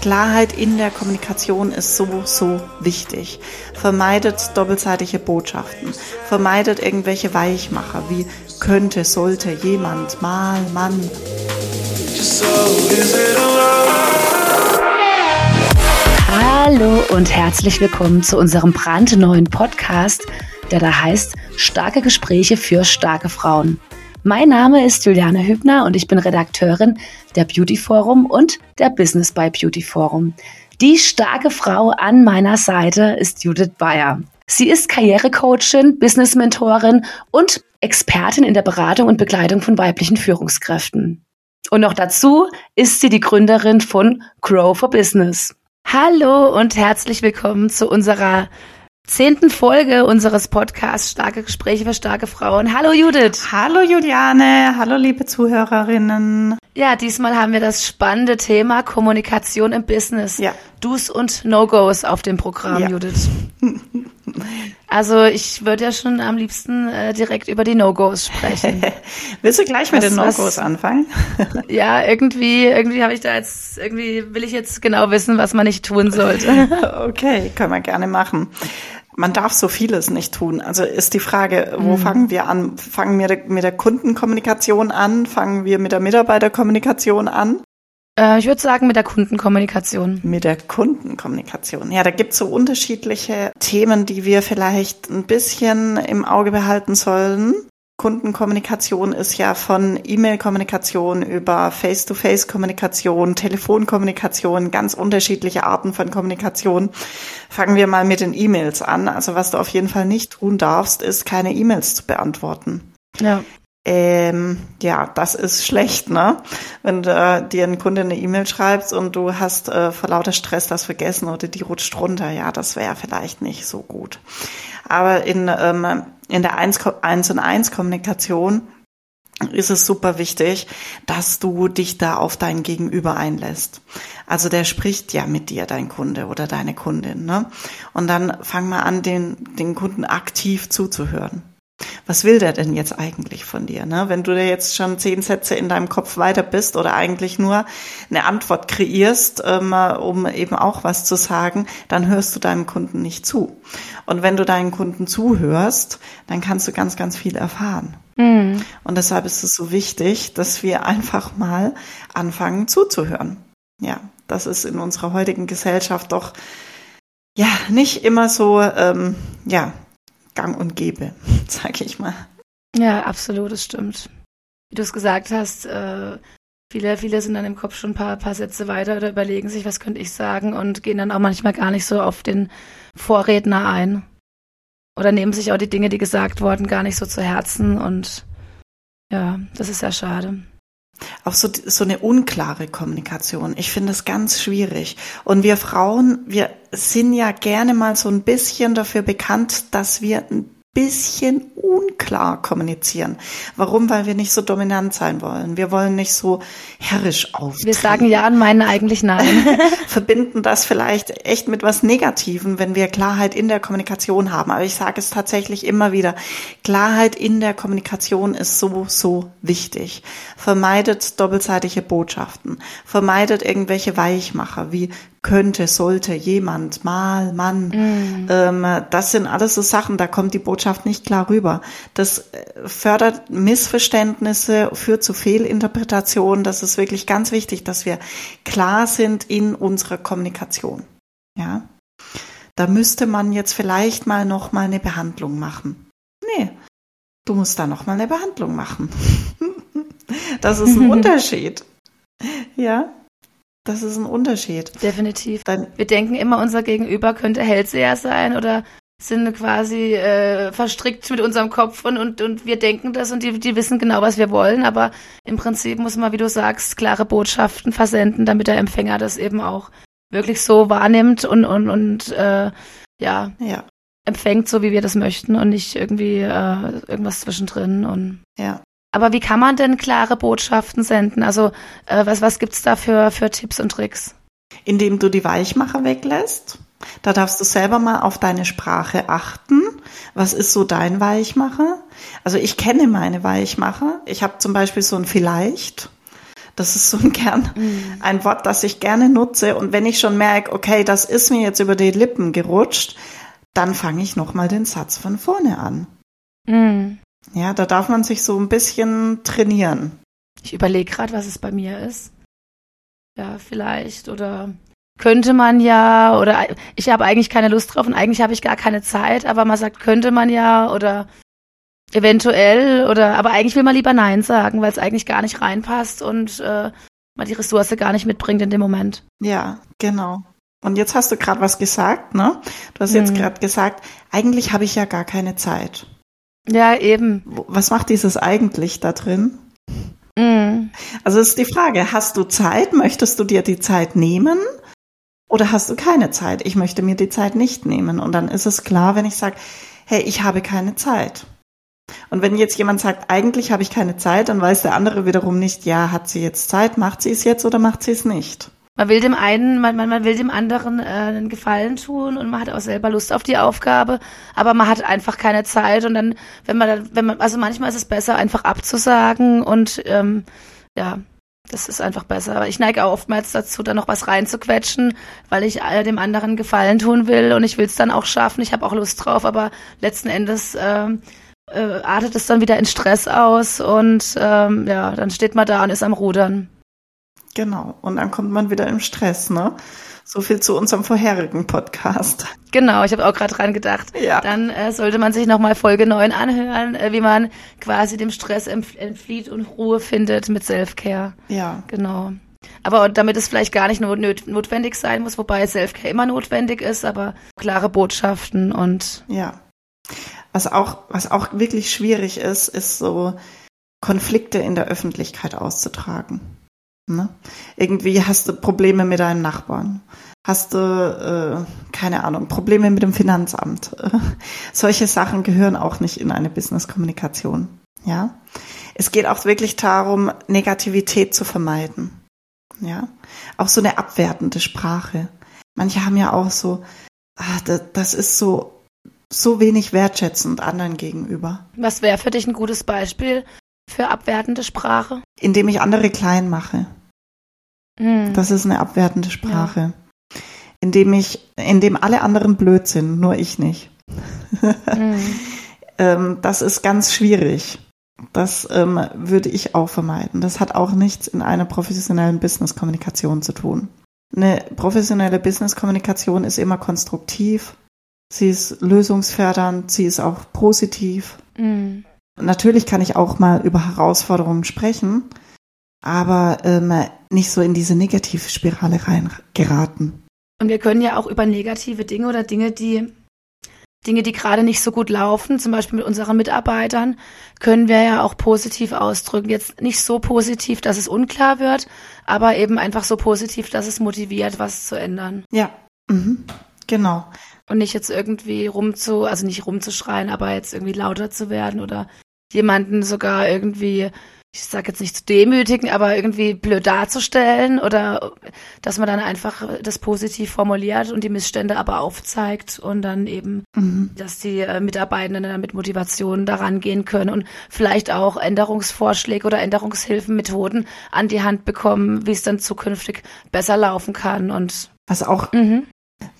Klarheit in der Kommunikation ist so, so wichtig. Vermeidet doppelseitige Botschaften. Vermeidet irgendwelche Weichmacher wie könnte, sollte, jemand, mal, Mann. Hallo und herzlich willkommen zu unserem brandneuen Podcast, der da heißt Starke Gespräche für starke Frauen. Mein Name ist Juliane Hübner und ich bin Redakteurin der Beauty Forum und der Business by Beauty Forum. Die starke Frau an meiner Seite ist Judith Bayer. Sie ist Karrierecoachin, Business-Mentorin und Expertin in der Beratung und Begleitung von weiblichen Führungskräften. Und noch dazu ist sie die Gründerin von Grow for Business. Hallo und herzlich willkommen zu unserer zehnten Folge unseres Podcasts Starke Gespräche für starke Frauen. Hallo Judith. Hallo Juliane. Hallo liebe Zuhörerinnen. Ja, diesmal haben wir das spannende Thema Kommunikation im Business. Ja. Do's und No-Gos auf dem Programm, ja. Judith. Also ich würde ja schon am liebsten äh, direkt über die No-Gos sprechen. Willst du gleich mit was, den No-Gos anfangen? ja, irgendwie, irgendwie habe ich da jetzt, irgendwie will ich jetzt genau wissen, was man nicht tun sollte. okay, können wir gerne machen man darf so vieles nicht tun. Also ist die Frage, wo mhm. fangen wir an? Fangen wir mit der Kundenkommunikation an? Fangen wir mit der Mitarbeiterkommunikation an? Äh, ich würde sagen mit der Kundenkommunikation. Mit der Kundenkommunikation. Ja, da gibt's so unterschiedliche Themen, die wir vielleicht ein bisschen im Auge behalten sollen. Kundenkommunikation ist ja von E-Mail-Kommunikation über Face-to-Face-Kommunikation, Telefonkommunikation, ganz unterschiedliche Arten von Kommunikation. Fangen wir mal mit den E-Mails an. Also was du auf jeden Fall nicht tun darfst, ist keine E-Mails zu beantworten. Ja. Ähm, ja, das ist schlecht, ne? Wenn du äh, dir ein Kunde eine E-Mail schreibst und du hast äh, vor lauter Stress das vergessen oder die rutscht runter, ja, das wäre vielleicht nicht so gut. Aber in, ähm, in der 1, 1 und 1 Kommunikation ist es super wichtig, dass du dich da auf dein Gegenüber einlässt. Also der spricht ja mit dir, dein Kunde oder deine Kundin. Ne? Und dann fang mal an, den, den Kunden aktiv zuzuhören was will der denn jetzt eigentlich von dir? Ne? Wenn du da jetzt schon zehn Sätze in deinem Kopf weiter bist oder eigentlich nur eine Antwort kreierst, ähm, um eben auch was zu sagen, dann hörst du deinem Kunden nicht zu. Und wenn du deinen Kunden zuhörst, dann kannst du ganz, ganz viel erfahren. Mhm. Und deshalb ist es so wichtig, dass wir einfach mal anfangen zuzuhören. Ja, das ist in unserer heutigen Gesellschaft doch ja nicht immer so ähm, ja gang und gäbe, sag ich mal. Ja, absolut, das stimmt. Wie du es gesagt hast, äh, viele, viele sind dann im Kopf schon ein paar, paar Sätze weiter oder überlegen sich, was könnte ich sagen und gehen dann auch manchmal gar nicht so auf den Vorredner ein. Oder nehmen sich auch die Dinge, die gesagt wurden, gar nicht so zu Herzen und ja, das ist ja schade. Auch so, so eine unklare Kommunikation. Ich finde es ganz schwierig. Und wir Frauen, wir sind ja gerne mal so ein bisschen dafür bekannt, dass wir ein bisschen unklar kommunizieren. Warum? Weil wir nicht so dominant sein wollen. Wir wollen nicht so herrisch auftreten. Wir sagen ja und meinen eigentlich nein. Verbinden das vielleicht echt mit was Negativem, wenn wir Klarheit in der Kommunikation haben. Aber ich sage es tatsächlich immer wieder. Klarheit in der Kommunikation ist so, so wichtig. Vermeidet doppelseitige Botschaften. Vermeidet irgendwelche Weichmacher wie könnte, sollte, jemand, mal, Mann. Mm. Ähm, das sind alles so Sachen, da kommt die Botschaft nicht klar rüber. Das äh, fördert Missverständnisse, führt zu Fehlinterpretationen. Das ist wirklich ganz wichtig, dass wir klar sind in unserer Kommunikation. Ja. Da müsste man jetzt vielleicht mal noch mal eine Behandlung machen. Nee, du musst da noch mal eine Behandlung machen. das ist ein Unterschied. Ja. Das ist ein Unterschied. Definitiv. Dann, wir denken immer, unser Gegenüber könnte Hellseher sein oder sind quasi äh, verstrickt mit unserem Kopf und, und, und wir denken das und die, die wissen genau, was wir wollen, aber im Prinzip muss man, wie du sagst, klare Botschaften versenden, damit der Empfänger das eben auch wirklich so wahrnimmt und, und, und äh, ja, ja, empfängt, so wie wir das möchten und nicht irgendwie äh, irgendwas zwischendrin und ja. Aber wie kann man denn klare Botschaften senden? Also äh, was, was gibt's da für, für Tipps und Tricks? Indem du die Weichmacher weglässt. Da darfst du selber mal auf deine Sprache achten. Was ist so dein Weichmacher? Also ich kenne meine Weichmacher. Ich habe zum Beispiel so ein Vielleicht. Das ist so ein gern mhm. ein Wort, das ich gerne nutze. Und wenn ich schon merke, okay, das ist mir jetzt über die Lippen gerutscht, dann fange ich nochmal den Satz von vorne an. Mhm. Ja, da darf man sich so ein bisschen trainieren. Ich überlege gerade, was es bei mir ist. Ja, vielleicht oder könnte man ja oder ich habe eigentlich keine Lust drauf und eigentlich habe ich gar keine Zeit, aber man sagt, könnte man ja oder eventuell oder aber eigentlich will man lieber Nein sagen, weil es eigentlich gar nicht reinpasst und äh, man die Ressource gar nicht mitbringt in dem Moment. Ja, genau. Und jetzt hast du gerade was gesagt, ne? Du hast jetzt hm. gerade gesagt, eigentlich habe ich ja gar keine Zeit. Ja, eben. Was macht dieses eigentlich da drin? Mhm. Also ist die Frage, hast du Zeit? Möchtest du dir die Zeit nehmen? Oder hast du keine Zeit? Ich möchte mir die Zeit nicht nehmen. Und dann ist es klar, wenn ich sage, hey, ich habe keine Zeit. Und wenn jetzt jemand sagt, eigentlich habe ich keine Zeit, dann weiß der andere wiederum nicht, ja, hat sie jetzt Zeit, macht sie es jetzt oder macht sie es nicht? Man will dem einen, man, man, man will dem anderen äh, einen Gefallen tun und man hat auch selber Lust auf die Aufgabe, aber man hat einfach keine Zeit und dann, wenn man, wenn man, also manchmal ist es besser, einfach abzusagen und ähm, ja, das ist einfach besser. Aber ich neige auch oftmals dazu, da noch was reinzuquetschen, weil ich äh, dem anderen Gefallen tun will und ich will es dann auch schaffen. Ich habe auch Lust drauf, aber letzten Endes äh, äh, artet es dann wieder in Stress aus und ähm, ja, dann steht man da und ist am Rudern. Genau. Und dann kommt man wieder im Stress, ne? So viel zu unserem vorherigen Podcast. Genau, ich habe auch gerade dran gedacht. Ja. Dann äh, sollte man sich nochmal Folge 9 anhören, äh, wie man quasi dem Stress entflieht und Ruhe findet mit Selfcare. Ja. Genau. Aber damit es vielleicht gar nicht not notwendig sein muss, wobei Selfcare immer notwendig ist, aber klare Botschaften und. Ja. Was auch, was auch wirklich schwierig ist, ist so Konflikte in der Öffentlichkeit auszutragen. Ne? Irgendwie hast du Probleme mit deinen Nachbarn. Hast du, äh, keine Ahnung, Probleme mit dem Finanzamt. solche Sachen gehören auch nicht in eine Business-Kommunikation. Ja. Es geht auch wirklich darum, Negativität zu vermeiden. Ja. Auch so eine abwertende Sprache. Manche haben ja auch so, ah, das, das ist so, so wenig wertschätzend anderen gegenüber. Was wäre für dich ein gutes Beispiel für abwertende Sprache? Indem ich andere klein mache. Mhm. Das ist eine abwertende Sprache. Ja. Indem ich, indem alle anderen blöd sind, nur ich nicht. mhm. ähm, das ist ganz schwierig. Das ähm, würde ich auch vermeiden. Das hat auch nichts in einer professionellen Business-Kommunikation zu tun. Eine professionelle Business-Kommunikation ist immer konstruktiv. Sie ist lösungsfördernd. Sie ist auch positiv. Mhm. Natürlich kann ich auch mal über Herausforderungen sprechen, aber ähm, nicht so in diese Negativspirale reingeraten. Und wir können ja auch über negative Dinge oder Dinge, die Dinge, die gerade nicht so gut laufen, zum Beispiel mit unseren Mitarbeitern, können wir ja auch positiv ausdrücken. Jetzt nicht so positiv, dass es unklar wird, aber eben einfach so positiv, dass es motiviert, was zu ändern. Ja, mhm. genau. Und nicht jetzt irgendwie rumzu, also nicht rumzuschreien, aber jetzt irgendwie lauter zu werden oder jemanden sogar irgendwie ich sage jetzt nicht zu demütigen, aber irgendwie blöd darzustellen oder dass man dann einfach das positiv formuliert und die Missstände aber aufzeigt und dann eben, mhm. dass die äh, Mitarbeitenden dann mit Motivation daran gehen können und vielleicht auch Änderungsvorschläge oder Änderungshilfen, Methoden an die Hand bekommen, wie es dann zukünftig besser laufen kann und was auch mhm.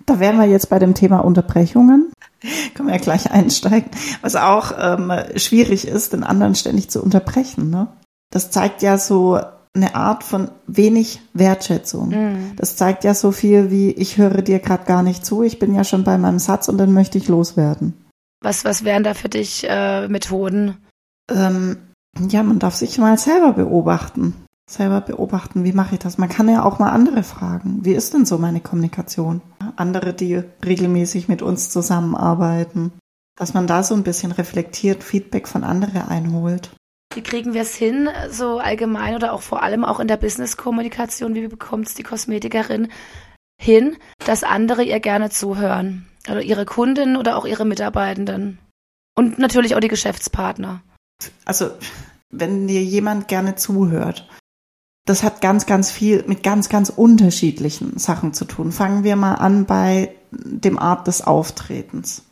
Da wären wir jetzt bei dem Thema Unterbrechungen. Können wir ja gleich einsteigen. Was auch ähm, schwierig ist, den anderen ständig zu unterbrechen. Ne? Das zeigt ja so eine Art von wenig Wertschätzung. Mhm. Das zeigt ja so viel wie, ich höre dir gerade gar nicht zu, ich bin ja schon bei meinem Satz und dann möchte ich loswerden. Was, was wären da für dich äh, Methoden? Ähm, ja, man darf sich mal selber beobachten. Selber beobachten, wie mache ich das? Man kann ja auch mal andere fragen. Wie ist denn so meine Kommunikation? Andere, die regelmäßig mit uns zusammenarbeiten. Dass man da so ein bisschen reflektiert, Feedback von anderen einholt. Wie kriegen wir es hin, so allgemein oder auch vor allem auch in der Business-Kommunikation? Wie bekommt es die Kosmetikerin hin, dass andere ihr gerne zuhören? Oder ihre Kunden oder auch ihre Mitarbeitenden? Und natürlich auch die Geschäftspartner. Also, wenn dir jemand gerne zuhört, das hat ganz, ganz viel mit ganz, ganz unterschiedlichen Sachen zu tun. Fangen wir mal an bei dem Art des Auftretens,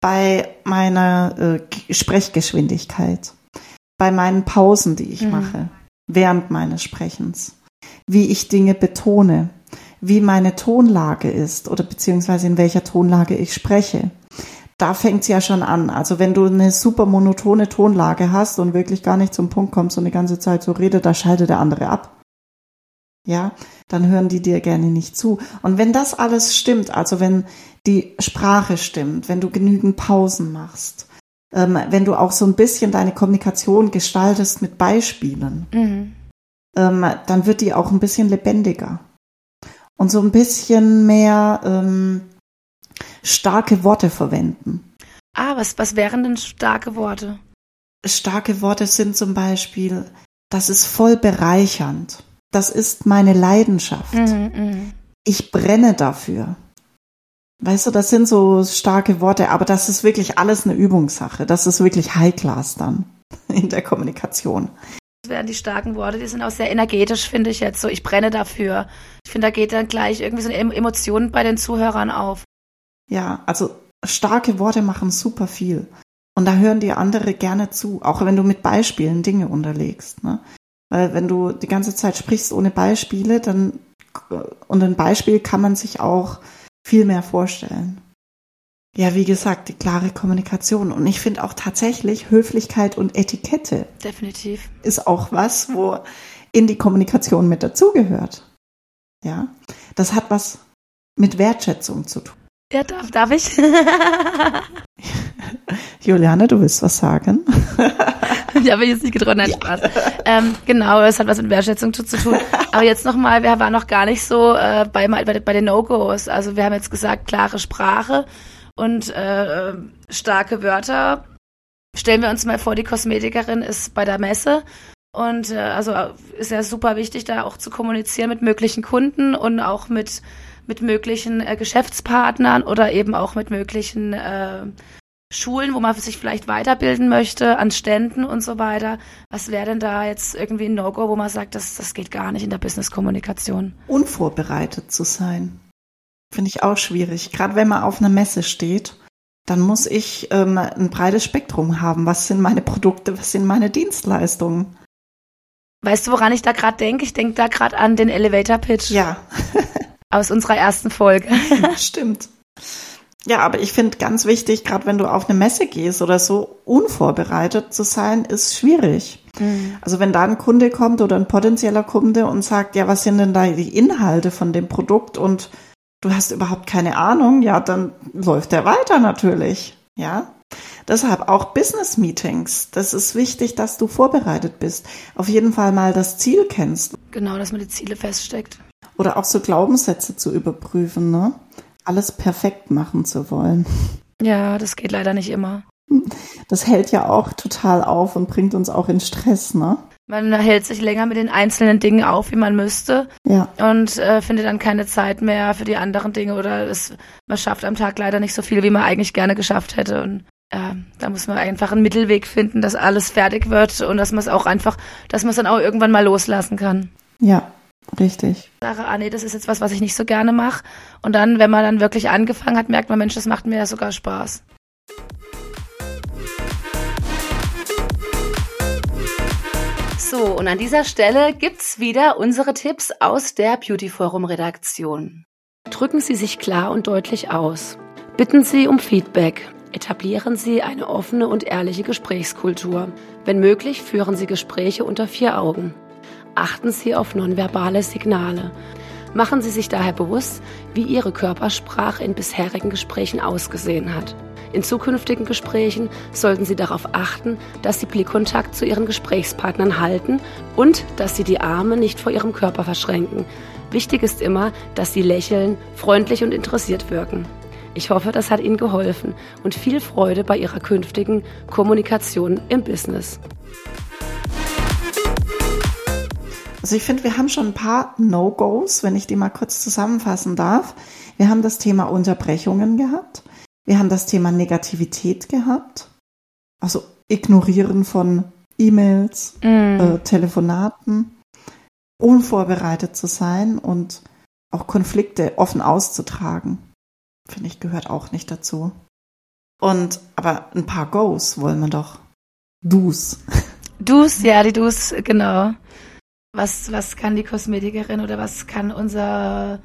bei meiner äh, Sprechgeschwindigkeit bei meinen Pausen, die ich mhm. mache. während meines Sprechens, wie ich Dinge betone, wie meine Tonlage ist oder beziehungsweise in welcher Tonlage ich spreche. Da fängt es ja schon an. Also wenn du eine super monotone Tonlage hast und wirklich gar nicht zum Punkt kommst und die ganze Zeit so redet, da schaltet der andere ab. Ja, dann hören die dir gerne nicht zu. Und wenn das alles stimmt, also wenn die Sprache stimmt, wenn du genügend Pausen machst, ähm, wenn du auch so ein bisschen deine Kommunikation gestaltest mit Beispielen, mhm. ähm, dann wird die auch ein bisschen lebendiger und so ein bisschen mehr ähm, starke Worte verwenden. Ah, was, was wären denn starke Worte? Starke Worte sind zum Beispiel, das ist voll bereichernd. Das ist meine Leidenschaft. Mhm, mh. Ich brenne dafür. Weißt du, das sind so starke Worte, aber das ist wirklich alles eine Übungssache. Das ist wirklich High Class dann in der Kommunikation. Das wären die starken Worte, die sind auch sehr energetisch, finde ich jetzt so. Ich brenne dafür. Ich finde, da geht dann gleich irgendwie so eine Emotion bei den Zuhörern auf. Ja, also starke Worte machen super viel. Und da hören dir andere gerne zu, auch wenn du mit Beispielen Dinge unterlegst. Ne? Weil wenn du die ganze Zeit sprichst ohne Beispiele, dann und ein Beispiel kann man sich auch viel mehr vorstellen. Ja, wie gesagt, die klare Kommunikation. Und ich finde auch tatsächlich Höflichkeit und Etikette. Definitiv. Ist auch was, wo in die Kommunikation mit dazugehört. Ja. Das hat was mit Wertschätzung zu tun. Ja, darf, darf ich? Juliane, du willst was sagen? ich habe jetzt nicht getroffen, nein, ja. Spaß. Ähm, genau, es hat was mit Wertschätzung zu, zu tun. Aber jetzt nochmal, wir waren noch gar nicht so äh, bei, bei, bei den No-Gos. Also wir haben jetzt gesagt, klare Sprache und äh, starke Wörter. Stellen wir uns mal vor, die Kosmetikerin ist bei der Messe und äh, also ist ja super wichtig, da auch zu kommunizieren mit möglichen Kunden und auch mit mit möglichen äh, Geschäftspartnern oder eben auch mit möglichen äh, Schulen, wo man sich vielleicht weiterbilden möchte, an Ständen und so weiter. Was wäre denn da jetzt irgendwie ein No-Go, wo man sagt, das, das geht gar nicht in der Business-Kommunikation? Unvorbereitet zu sein. Finde ich auch schwierig. Gerade wenn man auf einer Messe steht, dann muss ich ähm, ein breites Spektrum haben. Was sind meine Produkte, was sind meine Dienstleistungen? Weißt du, woran ich da gerade denke? Ich denke da gerade an den Elevator Pitch. Ja. aus unserer ersten Folge. Stimmt. Ja, aber ich finde ganz wichtig, gerade wenn du auf eine Messe gehst oder so, unvorbereitet zu sein, ist schwierig. Mhm. Also wenn da ein Kunde kommt oder ein potenzieller Kunde und sagt, ja, was sind denn da die Inhalte von dem Produkt und du hast überhaupt keine Ahnung, ja, dann läuft der weiter natürlich. Ja. Deshalb auch Business Meetings. Das ist wichtig, dass du vorbereitet bist. Auf jeden Fall mal das Ziel kennst. Genau, dass man die Ziele feststeckt. Oder auch so Glaubenssätze zu überprüfen, ne? Alles perfekt machen zu wollen. Ja, das geht leider nicht immer. Das hält ja auch total auf und bringt uns auch in Stress, ne? Man hält sich länger mit den einzelnen Dingen auf, wie man müsste. Ja. Und äh, findet dann keine Zeit mehr für die anderen Dinge oder es, man schafft am Tag leider nicht so viel, wie man eigentlich gerne geschafft hätte. Und äh, da muss man einfach einen Mittelweg finden, dass alles fertig wird und dass man es auch einfach, dass man es dann auch irgendwann mal loslassen kann. Ja, Richtig. Sage, ah nee, das ist jetzt was, was ich nicht so gerne mache. Und dann, wenn man dann wirklich angefangen hat, merkt man, Mensch, das macht mir ja sogar Spaß. So, und an dieser Stelle gibt's wieder unsere Tipps aus der Beauty Forum Redaktion. Drücken Sie sich klar und deutlich aus. Bitten Sie um Feedback. Etablieren Sie eine offene und ehrliche Gesprächskultur. Wenn möglich, führen Sie Gespräche unter vier Augen achten Sie auf nonverbale Signale. Machen Sie sich daher bewusst, wie Ihre Körpersprache in bisherigen Gesprächen ausgesehen hat. In zukünftigen Gesprächen sollten Sie darauf achten, dass Sie Blickkontakt zu Ihren Gesprächspartnern halten und dass Sie die Arme nicht vor Ihrem Körper verschränken. Wichtig ist immer, dass Sie lächeln, freundlich und interessiert wirken. Ich hoffe, das hat Ihnen geholfen und viel Freude bei Ihrer künftigen Kommunikation im Business. Also ich finde, wir haben schon ein paar No-Gos, wenn ich die mal kurz zusammenfassen darf. Wir haben das Thema Unterbrechungen gehabt. Wir haben das Thema Negativität gehabt. Also Ignorieren von E-Mails, mm. äh, Telefonaten, unvorbereitet zu sein und auch Konflikte offen auszutragen. Finde ich, gehört auch nicht dazu. Und, aber ein paar Goes wollen wir doch. Do's. Do's, ja, die Do's, genau. Was, was kann die Kosmetikerin oder was kann unser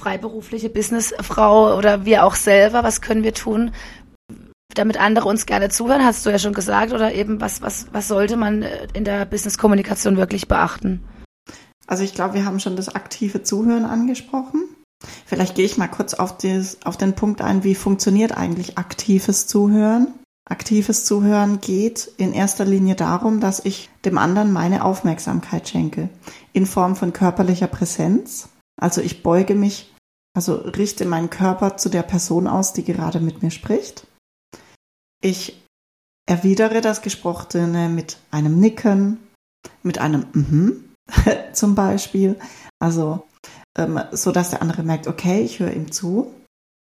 freiberufliche Businessfrau oder wir auch selber, was können wir tun, damit andere uns gerne zuhören, hast du ja schon gesagt, oder eben was, was, was sollte man äh, in der Business-Kommunikation wirklich beachten? Also ich glaube, wir haben schon das aktive Zuhören angesprochen. Vielleicht gehe ich mal kurz auf, des, auf den Punkt ein, wie funktioniert eigentlich aktives Zuhören? Aktives Zuhören geht in erster Linie darum, dass ich dem anderen meine Aufmerksamkeit schenke. In Form von körperlicher Präsenz. Also ich beuge mich, also richte meinen Körper zu der Person aus, die gerade mit mir spricht. Ich erwidere das Gesprochene mit einem Nicken, mit einem Mhm zum Beispiel. Also, ähm, so dass der andere merkt, okay, ich höre ihm zu.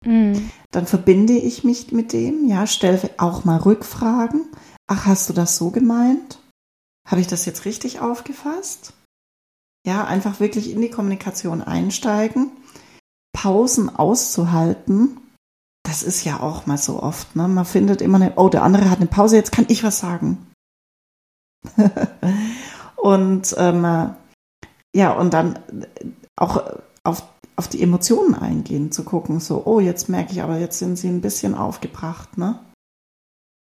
Mhm. Dann verbinde ich mich mit dem, ja, stelle auch mal Rückfragen. Ach, hast du das so gemeint? Habe ich das jetzt richtig aufgefasst? Ja, einfach wirklich in die Kommunikation einsteigen, Pausen auszuhalten das ist ja auch mal so oft, ne? Man findet immer eine, oh, der andere hat eine Pause, jetzt kann ich was sagen. und ähm, ja, und dann auch auf, auf die Emotionen eingehen, zu gucken, so, oh, jetzt merke ich aber, jetzt sind sie ein bisschen aufgebracht, ne?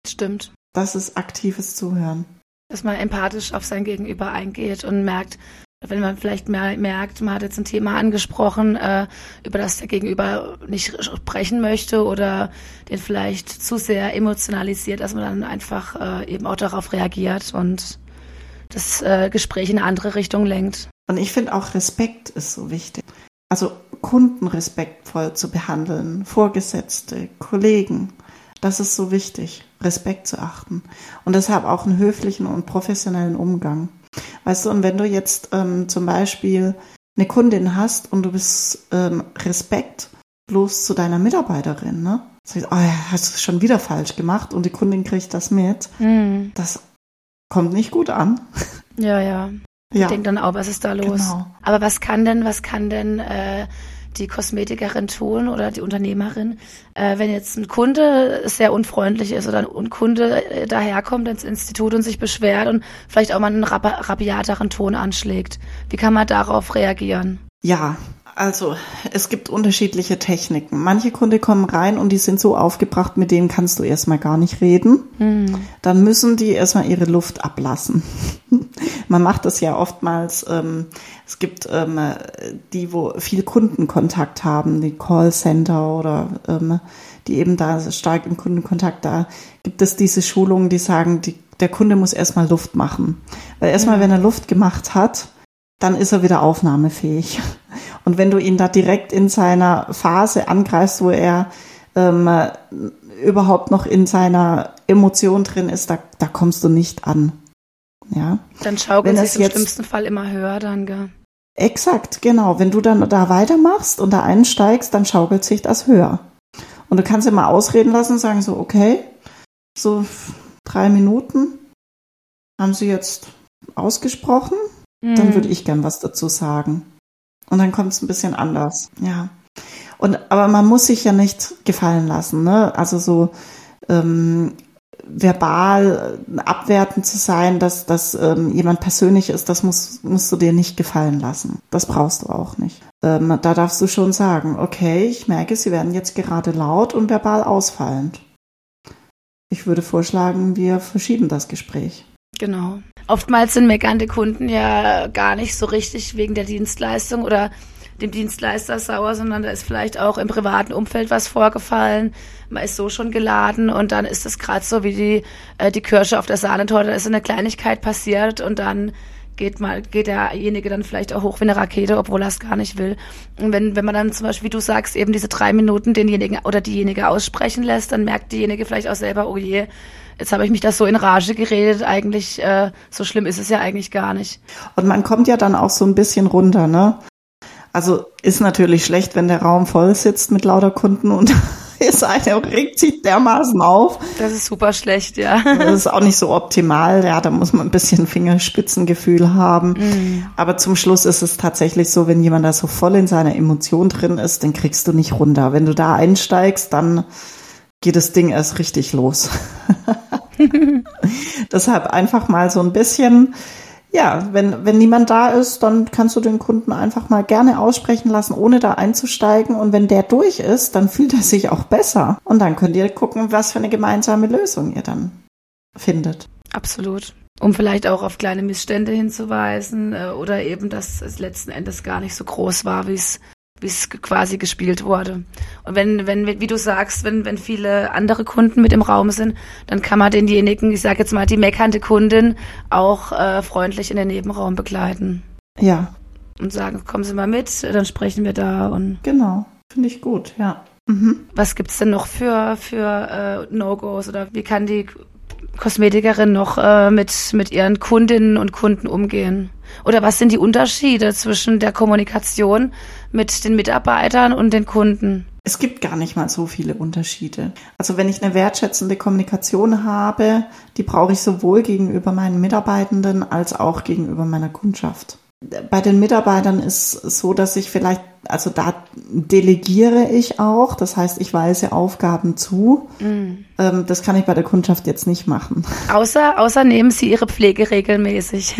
Stimmt. Das ist aktives Zuhören. Dass man empathisch auf sein Gegenüber eingeht und merkt, wenn man vielleicht merkt, man hat jetzt ein Thema angesprochen, äh, über das der Gegenüber nicht sprechen möchte oder den vielleicht zu sehr emotionalisiert, dass man dann einfach äh, eben auch darauf reagiert und das äh, Gespräch in eine andere Richtung lenkt. Und ich finde auch Respekt ist so wichtig. Also Kunden respektvoll zu behandeln, Vorgesetzte, Kollegen, das ist so wichtig, Respekt zu achten. Und deshalb auch einen höflichen und professionellen Umgang. Weißt du, und wenn du jetzt ähm, zum Beispiel eine Kundin hast und du bist ähm, respektlos zu deiner Mitarbeiterin, ne? Sagst, oh, hast du schon wieder falsch gemacht und die Kundin kriegt das mit. Mhm. Das kommt nicht gut an. Ja, ja. Ja. Ich denke dann auch, was ist da los? Genau. Aber was kann denn, was kann denn äh, die Kosmetikerin tun oder die Unternehmerin, äh, wenn jetzt ein Kunde sehr unfreundlich ist oder ein Kunde äh, daherkommt ins Institut und sich beschwert und vielleicht auch mal einen rabiateren Ton anschlägt. Wie kann man darauf reagieren? Ja, also, es gibt unterschiedliche Techniken. Manche Kunden kommen rein und die sind so aufgebracht, mit denen kannst du erstmal gar nicht reden. Mhm. Dann müssen die erstmal ihre Luft ablassen. Man macht das ja oftmals, ähm, es gibt ähm, die, wo viel Kundenkontakt haben, die Callcenter oder ähm, die eben da stark im Kundenkontakt, da gibt es diese Schulungen, die sagen, die, der Kunde muss erstmal Luft machen. Weil erstmal, mhm. wenn er Luft gemacht hat, dann ist er wieder aufnahmefähig. Und wenn du ihn da direkt in seiner Phase angreifst, wo er ähm, überhaupt noch in seiner Emotion drin ist, da, da kommst du nicht an. Ja. Dann schaukelt es im schlimmsten Fall immer höher dann, gell? Exakt, genau. Wenn du dann da weitermachst und da einsteigst, dann schaukelt sich das höher. Und du kannst immer ausreden lassen und sagen so, okay, so drei Minuten haben sie jetzt ausgesprochen, mhm. dann würde ich gern was dazu sagen. Und dann kommt es ein bisschen anders, ja. Und aber man muss sich ja nicht gefallen lassen, ne? Also so ähm, verbal abwertend zu sein, dass, dass ähm, jemand persönlich ist, das musst, musst du dir nicht gefallen lassen. Das brauchst du auch nicht. Ähm, da darfst du schon sagen, okay, ich merke, sie werden jetzt gerade laut und verbal ausfallend. Ich würde vorschlagen, wir verschieben das Gespräch. Genau. Oftmals sind meckernde Kunden ja gar nicht so richtig wegen der Dienstleistung oder dem Dienstleister sauer, sondern da ist vielleicht auch im privaten Umfeld was vorgefallen. Man ist so schon geladen und dann ist es gerade so wie die, äh, die Kirsche auf der Sahnetorte. Da ist eine Kleinigkeit passiert und dann geht mal, geht derjenige dann vielleicht auch hoch wie eine Rakete, obwohl er es gar nicht will. Und wenn, wenn man dann zum Beispiel, wie du sagst, eben diese drei Minuten denjenigen oder diejenige aussprechen lässt, dann merkt diejenige vielleicht auch selber, oh je, jetzt habe ich mich das so in Rage geredet, eigentlich, äh, so schlimm ist es ja eigentlich gar nicht. Und man kommt ja dann auch so ein bisschen runter, ne? Also ist natürlich schlecht, wenn der Raum voll sitzt mit lauter Kunden und ist eine regt sich dermaßen auf. Das ist super schlecht, ja. Das ist auch nicht so optimal. Ja, da muss man ein bisschen Fingerspitzengefühl haben. Mhm. Aber zum Schluss ist es tatsächlich so, wenn jemand da so voll in seiner Emotion drin ist, dann kriegst du nicht runter. Wenn du da einsteigst, dann geht das Ding erst richtig los. Deshalb einfach mal so ein bisschen, ja, wenn, wenn niemand da ist, dann kannst du den Kunden einfach mal gerne aussprechen lassen, ohne da einzusteigen. Und wenn der durch ist, dann fühlt er sich auch besser. Und dann könnt ihr gucken, was für eine gemeinsame Lösung ihr dann findet. Absolut. Um vielleicht auch auf kleine Missstände hinzuweisen äh, oder eben, dass es letzten Endes gar nicht so groß war, wie es wie es quasi gespielt wurde. Und wenn, wenn, wie du sagst, wenn, wenn viele andere Kunden mit im Raum sind, dann kann man denjenigen, ich sage jetzt mal die meckernde Kundin, auch äh, freundlich in den Nebenraum begleiten. Ja. Und sagen, kommen Sie mal mit, dann sprechen wir da und. Genau, finde ich gut, ja. Mhm. Was gibt's denn noch für, für äh, No-Gos oder wie kann die Kosmetikerin noch äh, mit, mit ihren Kundinnen und Kunden umgehen? Oder was sind die Unterschiede zwischen der Kommunikation mit den Mitarbeitern und den Kunden? Es gibt gar nicht mal so viele Unterschiede. Also wenn ich eine wertschätzende Kommunikation habe, die brauche ich sowohl gegenüber meinen Mitarbeitenden als auch gegenüber meiner Kundschaft. Bei den Mitarbeitern ist es so, dass ich vielleicht, also da delegiere ich auch, das heißt, ich weise Aufgaben zu. Ähm, das kann ich bei der Kundschaft jetzt nicht machen. Außer, außer nehmen Sie Ihre Pflege regelmäßig.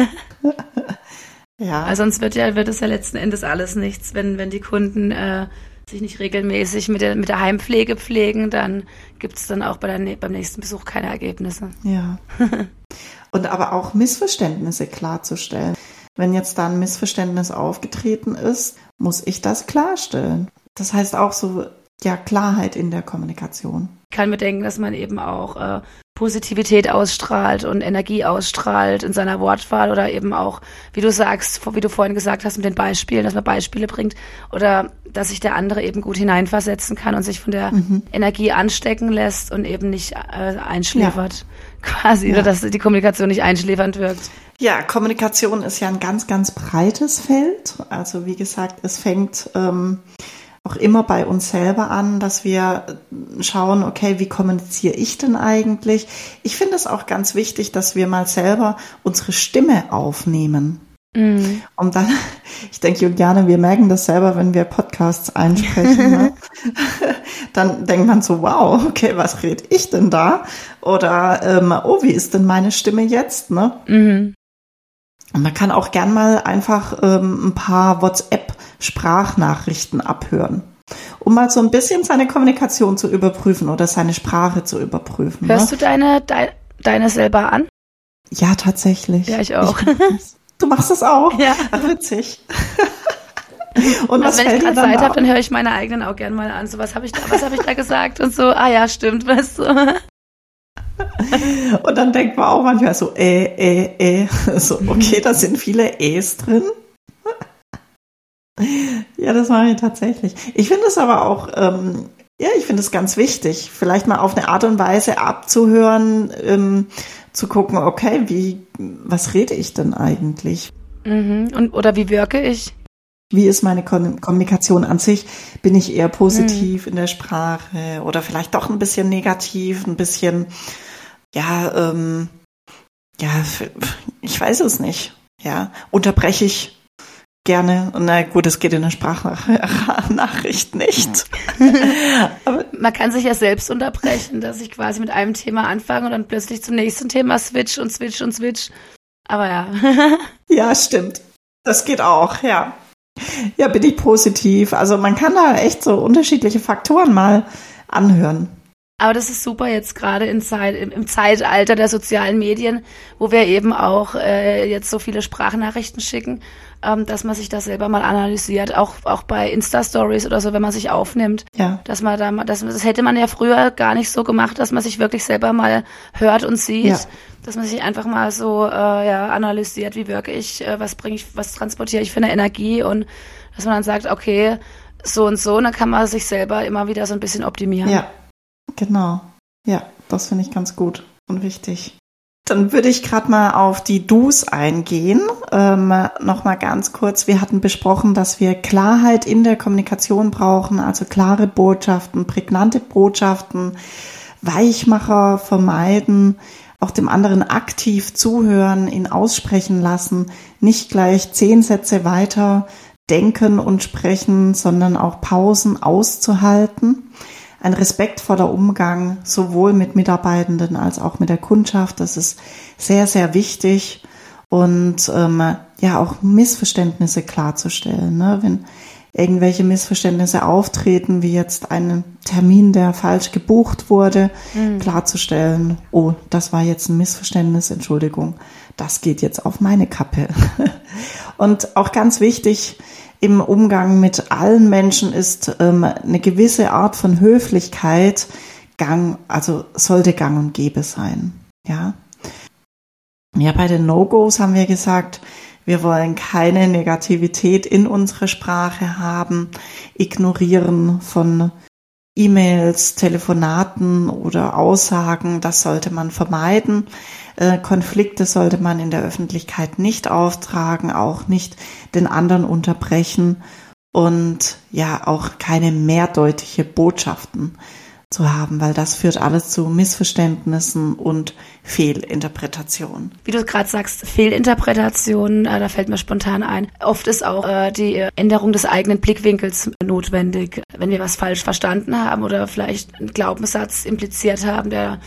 ja. Also sonst wird ja, wird es ja letzten Endes alles nichts, wenn, wenn die Kunden äh, sich nicht regelmäßig mit der, mit der Heimpflege pflegen, dann gibt es dann auch bei der, beim nächsten Besuch keine Ergebnisse. Ja. Und aber auch Missverständnisse klarzustellen. Wenn jetzt da ein Missverständnis aufgetreten ist, muss ich das klarstellen. Das heißt auch so, ja, Klarheit in der Kommunikation. Ich kann mir denken, dass man eben auch äh, Positivität ausstrahlt und Energie ausstrahlt in seiner Wortwahl oder eben auch, wie du sagst, wie du vorhin gesagt hast, mit den Beispielen, dass man Beispiele bringt oder dass sich der andere eben gut hineinversetzen kann und sich von der mhm. Energie anstecken lässt und eben nicht äh, einschläfert. Ja. Quasi, ja. oder dass die Kommunikation nicht einschläfernd wirkt. Ja, Kommunikation ist ja ein ganz, ganz breites Feld. Also wie gesagt, es fängt ähm, auch immer bei uns selber an, dass wir schauen, okay, wie kommuniziere ich denn eigentlich? Ich finde es auch ganz wichtig, dass wir mal selber unsere Stimme aufnehmen. Mhm. Und dann, ich denke, Juliane, wir merken das selber, wenn wir Podcasts einsprechen. ne? dann denkt man so, wow, okay, was rede ich denn da? Oder, ähm, oh, wie ist denn meine Stimme jetzt? Ne? Mhm. Und man kann auch gern mal einfach ähm, ein paar WhatsApp-Sprachnachrichten abhören, um mal so ein bisschen seine Kommunikation zu überprüfen oder seine Sprache zu überprüfen. Hörst ne? du deine, de, deine selber an? Ja, tatsächlich. Ja, ich auch. Ich, du machst das auch? Ja. Ach, witzig. Und was wenn ich gerade Zeit habe, dann höre ich meine eigenen auch gerne mal an. So, was habe ich da, was habe ich da gesagt? Und so, ah ja, stimmt, weißt du. Und dann denkt man auch manchmal so, äh, äh, äh. So, okay, da sind viele Äs drin. ja, das mache ich tatsächlich. Ich finde es aber auch, ähm, ja, ich finde es ganz wichtig, vielleicht mal auf eine Art und Weise abzuhören, ähm, zu gucken, okay, wie, was rede ich denn eigentlich? Mhm. Und, oder wie wirke ich? Wie ist meine Kommunikation an sich? Bin ich eher positiv mhm. in der Sprache oder vielleicht doch ein bisschen negativ, ein bisschen, ja, ähm, ja, ich weiß es nicht. Ja, unterbreche ich gerne. Na gut, es geht in der Sprachnachricht nicht. Aber Man kann sich ja selbst unterbrechen, dass ich quasi mit einem Thema anfange und dann plötzlich zum nächsten Thema switch und switch und switch. Aber ja. ja, stimmt. Das geht auch, ja. Ja, bin ich positiv. Also man kann da echt so unterschiedliche Faktoren mal anhören. Aber das ist super jetzt gerade im, Zeitalter der sozialen Medien, wo wir eben auch äh, jetzt so viele Sprachnachrichten schicken, ähm, dass man sich das selber mal analysiert, auch, auch bei Insta-Stories oder so, wenn man sich aufnimmt. Ja. Dass man da mal, das, das hätte man ja früher gar nicht so gemacht, dass man sich wirklich selber mal hört und sieht. Ja. Dass man sich einfach mal so äh, ja, analysiert, wie wirke ich, äh, was bringe ich, was transportiere ich für eine Energie und dass man dann sagt, okay, so und so, und dann kann man sich selber immer wieder so ein bisschen optimieren. Ja, Genau. Ja, das finde ich ganz gut und wichtig. Dann würde ich gerade mal auf die Do's eingehen. Ähm, Nochmal ganz kurz. Wir hatten besprochen, dass wir Klarheit in der Kommunikation brauchen, also klare Botschaften, prägnante Botschaften, Weichmacher vermeiden, auch dem anderen aktiv zuhören, ihn aussprechen lassen, nicht gleich zehn Sätze weiter denken und sprechen, sondern auch Pausen auszuhalten ein respektvoller Umgang sowohl mit Mitarbeitenden als auch mit der Kundschaft. Das ist sehr, sehr wichtig. und ähm, ja auch Missverständnisse klarzustellen. Ne? Wenn irgendwelche Missverständnisse auftreten, wie jetzt ein Termin, der falsch gebucht wurde, mhm. klarzustellen, oh, das war jetzt ein Missverständnis, Entschuldigung, das geht jetzt auf meine Kappe. und auch ganz wichtig, im Umgang mit allen Menschen ist ähm, eine gewisse Art von Höflichkeit gang, also sollte gang und gäbe sein. Ja. Ja, bei den No-Gos haben wir gesagt, wir wollen keine Negativität in unserer Sprache haben, ignorieren von E-Mails, Telefonaten oder Aussagen, das sollte man vermeiden. Äh, Konflikte sollte man in der Öffentlichkeit nicht auftragen, auch nicht den anderen unterbrechen und ja auch keine mehrdeutige Botschaften zu haben, weil das führt alles zu Missverständnissen und Fehlinterpretationen. Wie du gerade sagst, Fehlinterpretationen, äh, da fällt mir spontan ein. Oft ist auch äh, die Änderung des eigenen Blickwinkels notwendig, wenn wir was falsch verstanden haben oder vielleicht einen Glaubenssatz impliziert haben, der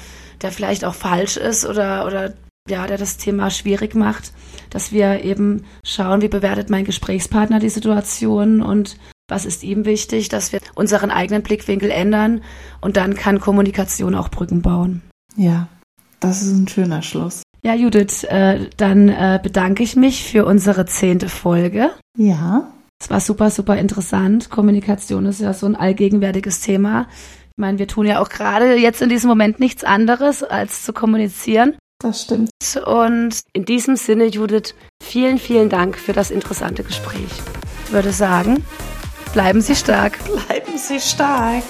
der vielleicht auch falsch ist oder, oder ja, der das Thema schwierig macht, dass wir eben schauen, wie bewertet mein Gesprächspartner die Situation und was ist ihm wichtig, dass wir unseren eigenen Blickwinkel ändern und dann kann Kommunikation auch Brücken bauen. Ja, das ist ein schöner Schluss. Ja, Judith, äh, dann äh, bedanke ich mich für unsere zehnte Folge. Ja. Es war super, super interessant. Kommunikation ist ja so ein allgegenwärtiges Thema. Ich meine, wir tun ja auch gerade jetzt in diesem Moment nichts anderes, als zu kommunizieren. Das stimmt. Und in diesem Sinne, Judith, vielen, vielen Dank für das interessante Gespräch. Ich würde sagen, bleiben Sie stark. Bleiben Sie stark.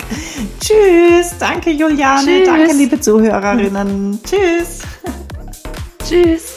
Tschüss. Danke, Juliane. Tschüss. Danke, liebe Zuhörerinnen. Tschüss. Tschüss.